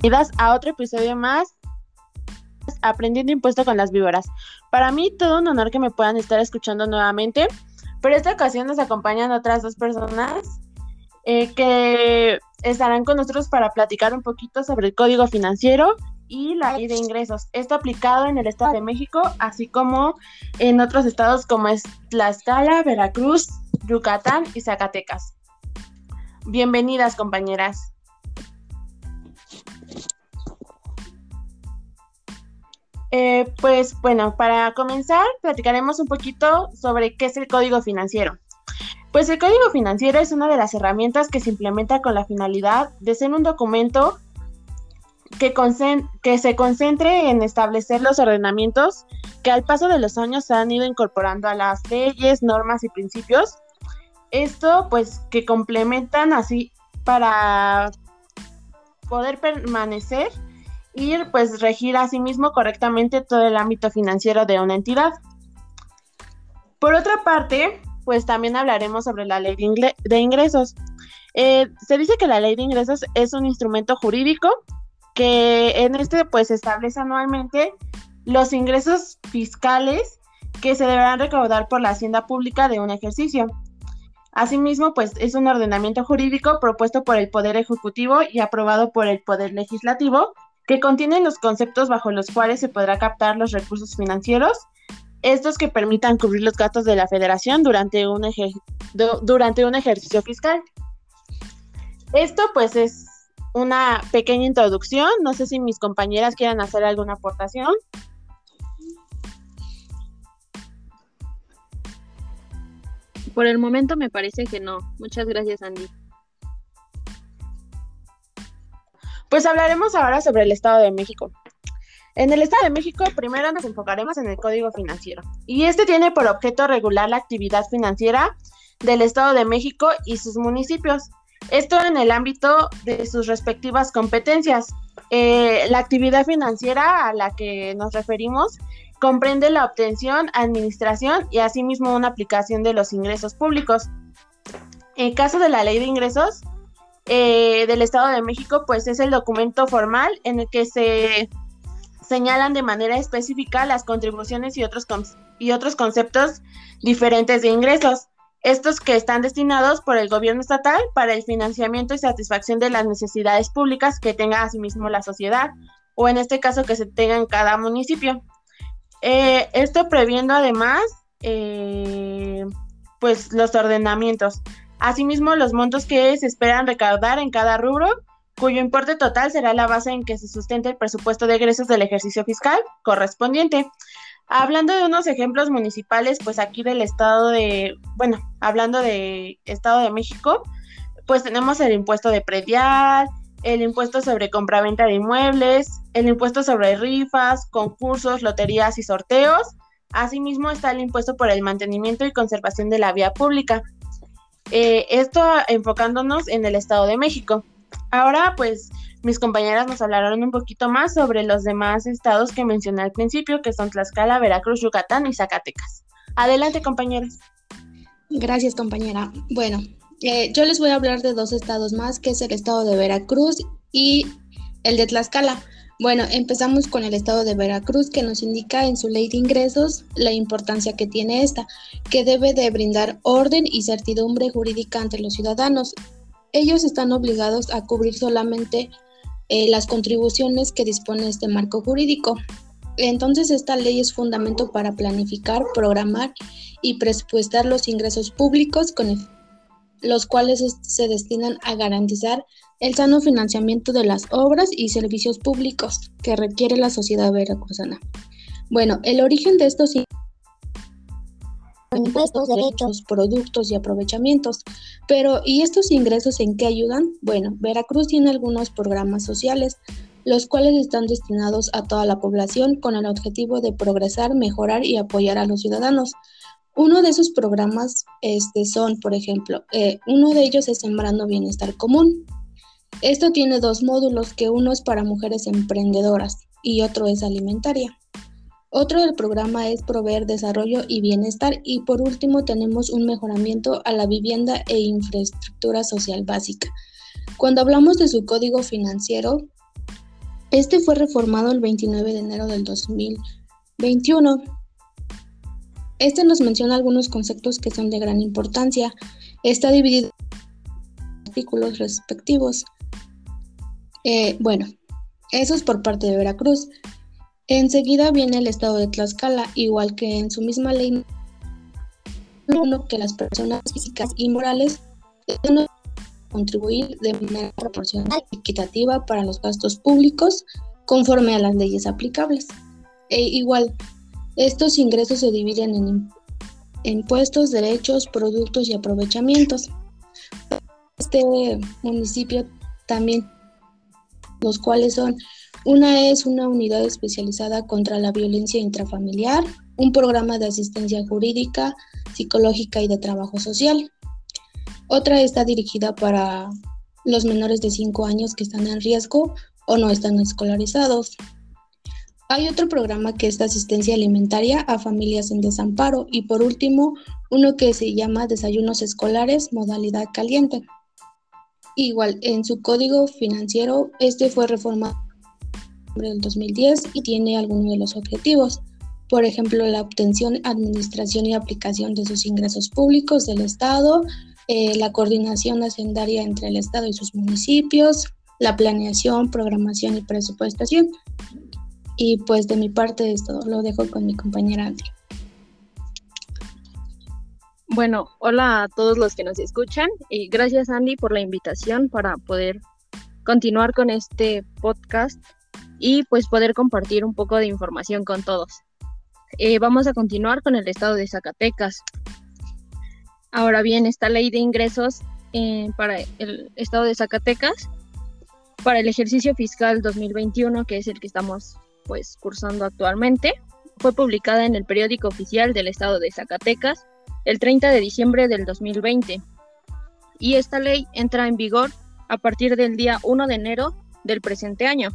bienvenidas a otro episodio más Aprendiendo Impuesto con las Víboras. Para mí, todo un honor que me puedan estar escuchando nuevamente. Pero esta ocasión nos acompañan otras dos personas eh, que estarán con nosotros para platicar un poquito sobre el código financiero y la ley de ingresos. Esto aplicado en el Estado de México, así como en otros estados como es Tlaxcala, Veracruz, Yucatán y Zacatecas. Bienvenidas, compañeras. Eh, pues bueno, para comenzar, platicaremos un poquito sobre qué es el código financiero. Pues el código financiero es una de las herramientas que se implementa con la finalidad de ser un documento que, que se concentre en establecer los ordenamientos que al paso de los años se han ido incorporando a las leyes, normas y principios. Esto pues que complementan así para poder permanecer y pues regir asimismo correctamente todo el ámbito financiero de una entidad. Por otra parte, pues también hablaremos sobre la ley de, ingresos. Eh, se dice que la ley de ingresos es un instrumento jurídico que en este pues establece anualmente los ingresos fiscales que se deberán recaudar por la hacienda pública de un ejercicio. Asimismo, pues es un ordenamiento jurídico propuesto por el Poder Ejecutivo y aprobado por el Poder Legislativo que contienen los conceptos bajo los cuales se podrá captar los recursos financieros, estos que permitan cubrir los gastos de la federación durante un, durante un ejercicio fiscal. Esto pues es una pequeña introducción, no sé si mis compañeras quieran hacer alguna aportación. Por el momento me parece que no. Muchas gracias, Andy. Pues hablaremos ahora sobre el Estado de México. En el Estado de México, primero nos enfocaremos en el Código Financiero. Y este tiene por objeto regular la actividad financiera del Estado de México y sus municipios. Esto en el ámbito de sus respectivas competencias. Eh, la actividad financiera a la que nos referimos comprende la obtención, administración y asimismo una aplicación de los ingresos públicos. En caso de la ley de ingresos, eh, del Estado de México, pues es el documento formal en el que se señalan de manera específica las contribuciones y otros, y otros conceptos diferentes de ingresos. Estos que están destinados por el gobierno estatal para el financiamiento y satisfacción de las necesidades públicas que tenga asimismo la sociedad, o en este caso que se tenga en cada municipio. Eh, esto previendo además, eh, pues los ordenamientos. Asimismo, los montos que se esperan recaudar en cada rubro, cuyo importe total será la base en que se sustente el presupuesto de egresos del ejercicio fiscal correspondiente. Hablando de unos ejemplos municipales, pues aquí del estado de, bueno, hablando de Estado de México, pues tenemos el impuesto de predial, el impuesto sobre compraventa de inmuebles, el impuesto sobre rifas, concursos, loterías y sorteos. Asimismo está el impuesto por el mantenimiento y conservación de la vía pública. Eh, esto enfocándonos en el Estado de México. Ahora, pues, mis compañeras nos hablarán un poquito más sobre los demás estados que mencioné al principio, que son Tlaxcala, Veracruz, Yucatán y Zacatecas. Adelante, compañeras. Gracias, compañera. Bueno, eh, yo les voy a hablar de dos estados más, que es el estado de Veracruz y el de Tlaxcala. Bueno, empezamos con el estado de Veracruz que nos indica en su ley de ingresos la importancia que tiene esta, que debe de brindar orden y certidumbre jurídica ante los ciudadanos. Ellos están obligados a cubrir solamente eh, las contribuciones que dispone este marco jurídico. Entonces esta ley es fundamento para planificar, programar y presupuestar los ingresos públicos con los cuales se destinan a garantizar el sano financiamiento de las obras y servicios públicos que requiere la sociedad veracruzana. Bueno, el origen de estos impuestos, derechos, productos y aprovechamientos. Pero, ¿y estos ingresos en qué ayudan? Bueno, Veracruz tiene algunos programas sociales, los cuales están destinados a toda la población con el objetivo de progresar, mejorar y apoyar a los ciudadanos. Uno de esos programas este, son, por ejemplo, eh, uno de ellos es Sembrando Bienestar Común, esto tiene dos módulos, que uno es para mujeres emprendedoras y otro es alimentaria. Otro del programa es proveer desarrollo y bienestar y por último tenemos un mejoramiento a la vivienda e infraestructura social básica. Cuando hablamos de su código financiero, Este fue reformado el 29 de enero del 2021. Este nos menciona algunos conceptos que son de gran importancia. Está dividido artículos respectivos. Eh, bueno, eso es por parte de Veracruz. Enseguida viene el estado de Tlaxcala, igual que en su misma ley uno que las personas físicas y morales deben contribuir de manera proporcional y equitativa para los gastos públicos conforme a las leyes aplicables. E igual, estos ingresos se dividen en impuestos, derechos, productos y aprovechamientos. Este municipio también, los cuales son, una es una unidad especializada contra la violencia intrafamiliar, un programa de asistencia jurídica, psicológica y de trabajo social. Otra está dirigida para los menores de 5 años que están en riesgo o no están escolarizados. Hay otro programa que es de asistencia alimentaria a familias en desamparo y por último uno que se llama desayunos escolares modalidad caliente. Igual en su código financiero este fue reformado en el 2010 y tiene algunos de los objetivos por ejemplo, la obtención, administración y aplicación de sus ingresos públicos del Estado, eh, la coordinación hacendaria entre el Estado y sus municipios, la planeación, programación y presupuestación. Y pues de mi parte es lo dejo con mi compañera Andy. Bueno, hola a todos los que nos escuchan y gracias Andy por la invitación para poder continuar con este podcast y pues poder compartir un poco de información con todos. Eh, vamos a continuar con el estado de Zacatecas. Ahora bien, esta ley de ingresos eh, para el estado de Zacatecas, para el ejercicio fiscal 2021, que es el que estamos pues cursando actualmente, fue publicada en el periódico oficial del estado de Zacatecas el 30 de diciembre del 2020. Y esta ley entra en vigor a partir del día 1 de enero del presente año.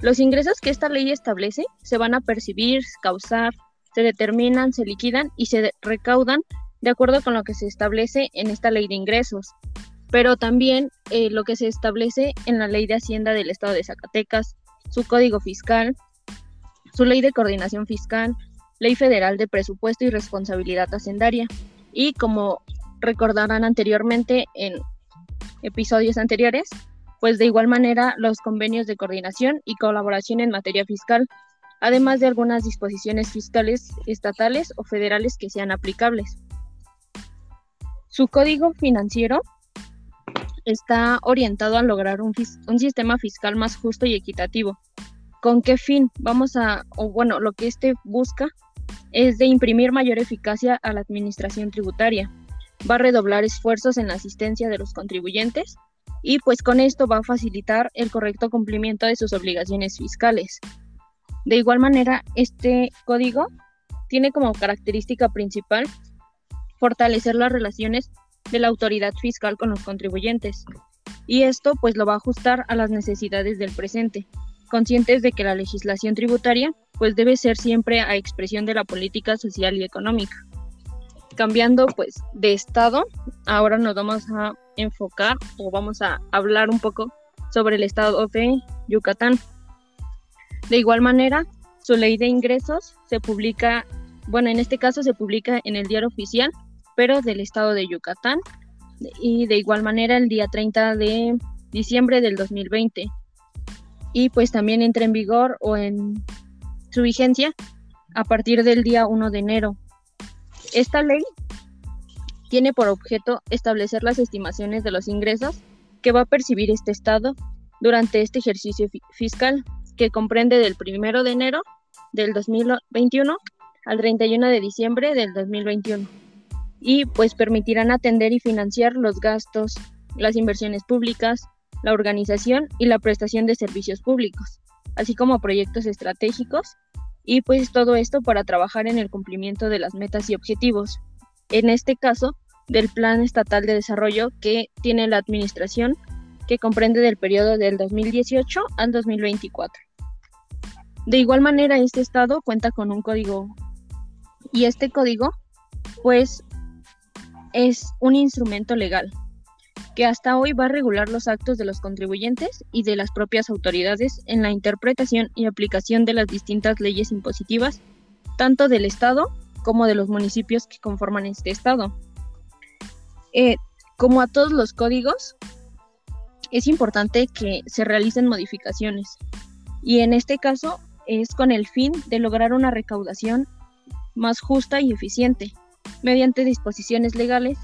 Los ingresos que esta ley establece se van a percibir, causar, se determinan, se liquidan y se recaudan de acuerdo con lo que se establece en esta ley de ingresos, pero también eh, lo que se establece en la ley de Hacienda del Estado de Zacatecas, su código fiscal, su ley de coordinación fiscal, ley federal de presupuesto y responsabilidad hacendaria. Y como recordarán anteriormente en episodios anteriores, pues de igual manera los convenios de coordinación y colaboración en materia fiscal, además de algunas disposiciones fiscales estatales o federales que sean aplicables. Su código financiero está orientado a lograr un, un, sistema fiscal más justo y equitativo. ¿Con qué fin? Vamos a, o bueno, lo que este busca es de imprimir mayor eficacia a la administración tributaria. Va a redoblar esfuerzos en la asistencia de los contribuyentes y pues con esto va a facilitar el correcto cumplimiento de sus obligaciones fiscales. De igual manera, este código tiene como característica principal fortalecer las relaciones de la autoridad fiscal con los contribuyentes. Y esto pues lo va a ajustar a las necesidades del presente, conscientes de que la legislación tributaria pues debe ser siempre a expresión de la política social y económica. Cambiando pues de estado, ahora nos vamos a enfocar o vamos a hablar un poco sobre el estado de Yucatán. De igual manera, su ley de ingresos se publica, bueno, en este caso se publica en el diario oficial, pero del estado de Yucatán, y de igual manera el día 30 de diciembre del 2020. Y pues también entra en vigor o en su vigencia a partir del día 1 de enero. Esta ley tiene por objeto establecer las estimaciones de los ingresos que va a percibir este Estado durante este ejercicio fiscal, que comprende del 1 de enero del 2021 al 31 de diciembre del 2021. Y pues permitirán atender y financiar los gastos, las inversiones públicas, la organización y la prestación de servicios públicos, así como proyectos estratégicos, y pues todo esto para trabajar en el cumplimiento de las metas y objetivos, en este caso del Plan Estatal de Desarrollo que tiene la Administración, que comprende del periodo del 2018 al 2024. De igual manera, este estado cuenta con un código y este código, pues, es un instrumento legal que hasta hoy va a regular los actos de los contribuyentes y de las propias autoridades en la interpretación y aplicación de las distintas leyes impositivas, tanto del Estado como de los municipios que conforman este Estado. Eh, como a todos los códigos, es importante que se realicen modificaciones y en este caso es con el fin de lograr una recaudación más justa y eficiente mediante disposiciones legales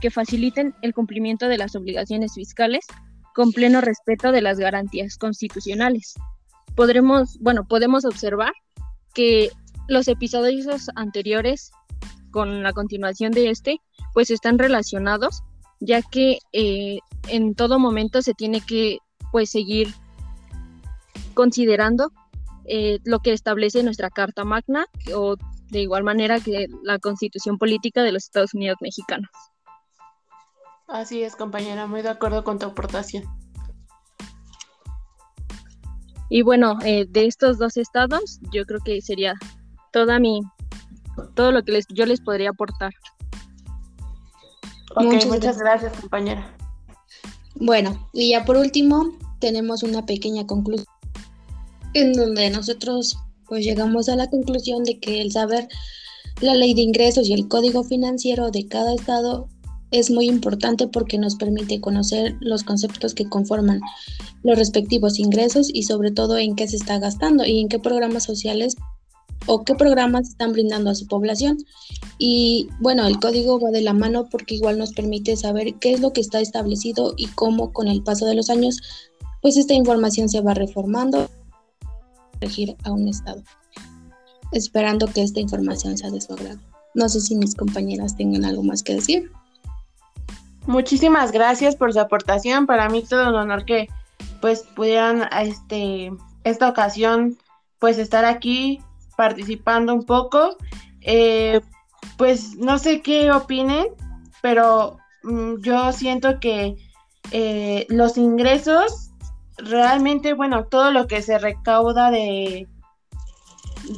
que faciliten el cumplimiento de las obligaciones fiscales con pleno respeto de las garantías constitucionales. Podremos, bueno, podemos observar que los episodios anteriores con la continuación de este, pues están relacionados, ya que eh, en todo momento se tiene que pues seguir considerando eh, lo que establece nuestra Carta Magna o de igual manera que la Constitución Política de los Estados Unidos Mexicanos. Así es, compañera, muy de acuerdo con tu aportación. Y bueno, eh, de estos dos estados, yo creo que sería toda mi, todo lo que les, yo les podría aportar. Ok, muchas, gracias, compañera. Bueno, y ya por último, tenemos una pequeña conclusión en donde nosotros pues llegamos a la conclusión de que el saber la ley de ingresos y el código financiero de cada estado es muy importante porque nos permite conocer los conceptos que conforman los respectivos ingresos y sobre todo en qué se está gastando y en qué programas sociales o qué programas están brindando a su población. Y bueno, el código va de la mano porque igual nos permite saber qué es lo que está establecido y cómo con el paso de los años, pues esta información se va reformando regir a un estado, esperando que esta información sea de su agrado. No sé si mis compañeras tengan algo más que decir. Muchísimas gracias por su aportación. Para mí todo un honor que pues pudieran este esta ocasión pues estar aquí participando un poco. Eh, pues no sé qué opinen, pero mm, yo siento que eh, los ingresos realmente, bueno, todo lo que se recauda de,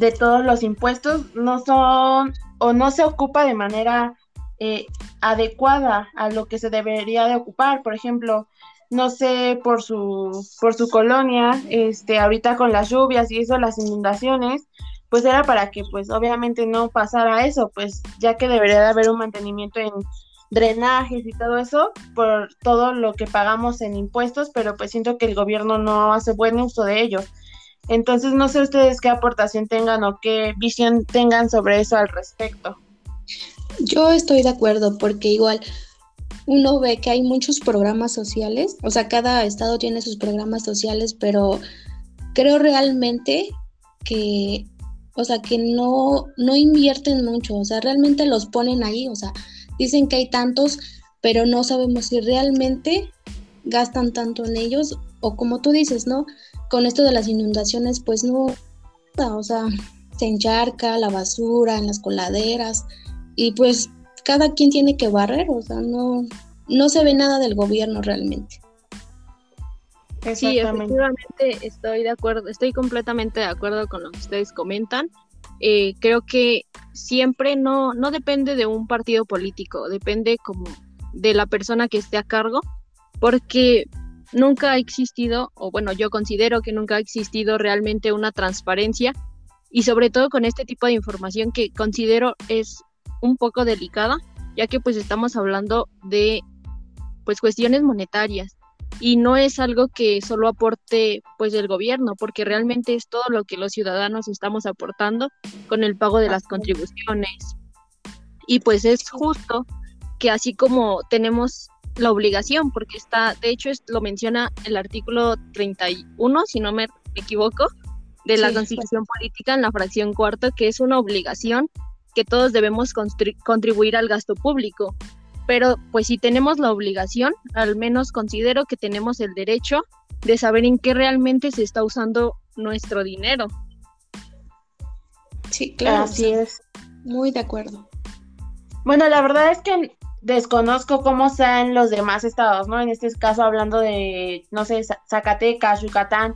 de todos los impuestos no son o no se ocupa de manera eh, adecuada a lo que se debería de ocupar. Por ejemplo, no sé, por su, por su colonia, este, ahorita con las lluvias y eso, las inundaciones, pues era para que pues obviamente no pasara eso, pues ya que debería de haber un mantenimiento en drenajes y todo eso por todo lo que pagamos en impuestos, pero pues siento que el gobierno no hace buen uso de ello. Entonces no sé ustedes qué aportación tengan o qué visión tengan sobre eso al respecto. Yo estoy de acuerdo porque igual uno ve que hay muchos programas sociales, o sea, cada estado tiene sus programas sociales, pero creo realmente que, o sea, que no, no invierten mucho, o sea, realmente los ponen ahí, o sea, Dicen que hay tantos, pero no sabemos si realmente gastan tanto en ellos o como tú dices, ¿no? Con esto de las inundaciones, pues no, o sea, se encharca la basura en las coladeras y pues cada quien tiene que barrer, o sea, no, no se ve nada del gobierno realmente. Sí, efectivamente estoy de acuerdo, estoy completamente de acuerdo con lo que ustedes comentan. Eh, creo que siempre no, no depende de un partido político, depende como de la persona que esté a cargo, porque nunca ha existido, o bueno, yo considero que nunca ha existido realmente una transparencia y sobre todo con este tipo de información que considero es un poco delicada, ya que pues estamos hablando de pues cuestiones monetarias y no es algo que solo aporte pues el gobierno, porque realmente es todo lo que los ciudadanos estamos aportando con el pago de las contribuciones. Y pues es justo que así como tenemos la obligación, porque está, de hecho lo menciona el artículo 31, si no me equivoco, de la Constitución Política en la fracción cuarta, que es una obligación que todos debemos contribuir al gasto público pero pues si tenemos la obligación, al menos considero que tenemos el derecho de saber en qué realmente se está usando nuestro dinero. Sí, claro. Así es. Muy de acuerdo. Bueno, la verdad es que desconozco cómo sean los demás estados, ¿no? En este caso hablando de, no sé, Zacatecas, Yucatán,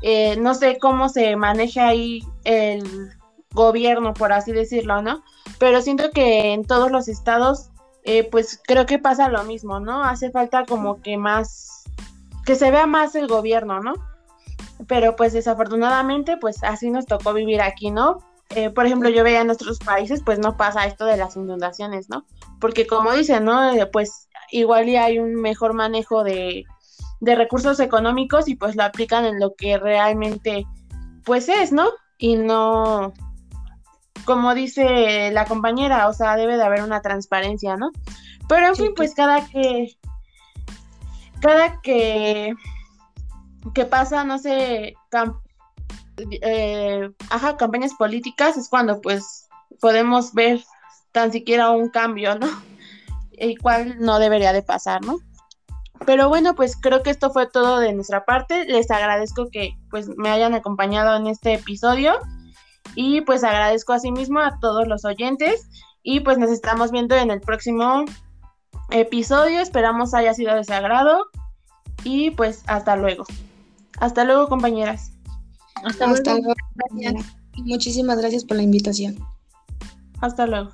eh, no sé cómo se maneja ahí el gobierno, por así decirlo, ¿no? Pero siento que en todos los estados eh, pues creo que pasa lo mismo, ¿no? Hace falta como que más, que se vea más el gobierno, ¿no? Pero pues desafortunadamente, pues así nos tocó vivir aquí, ¿no? Eh, por ejemplo, yo veía en nuestros países, pues no pasa esto de las inundaciones, ¿no? Porque como dicen, ¿no? Eh, pues igual ya hay un mejor manejo de, de recursos económicos y pues lo aplican en lo que realmente pues es, ¿no? Y no, como dice la compañera, o sea, debe de haber una transparencia, ¿no? Pero en fin, pues cada que, cada que, que pasa, no sé, eh, ajá, campañas políticas es cuando pues podemos ver tan siquiera un cambio, ¿no? El cual no debería de pasar, ¿no? Pero bueno, pues creo que esto fue todo de nuestra parte. Les agradezco que pues me hayan acompañado en este episodio y pues agradezco asimismo a todos los oyentes y pues nos estamos viendo en el próximo episodio. Esperamos haya sido de su agrado y pues hasta luego. Hasta luego, compañeras. Hasta, luego. Muchísimas gracias por la invitación. Hasta luego.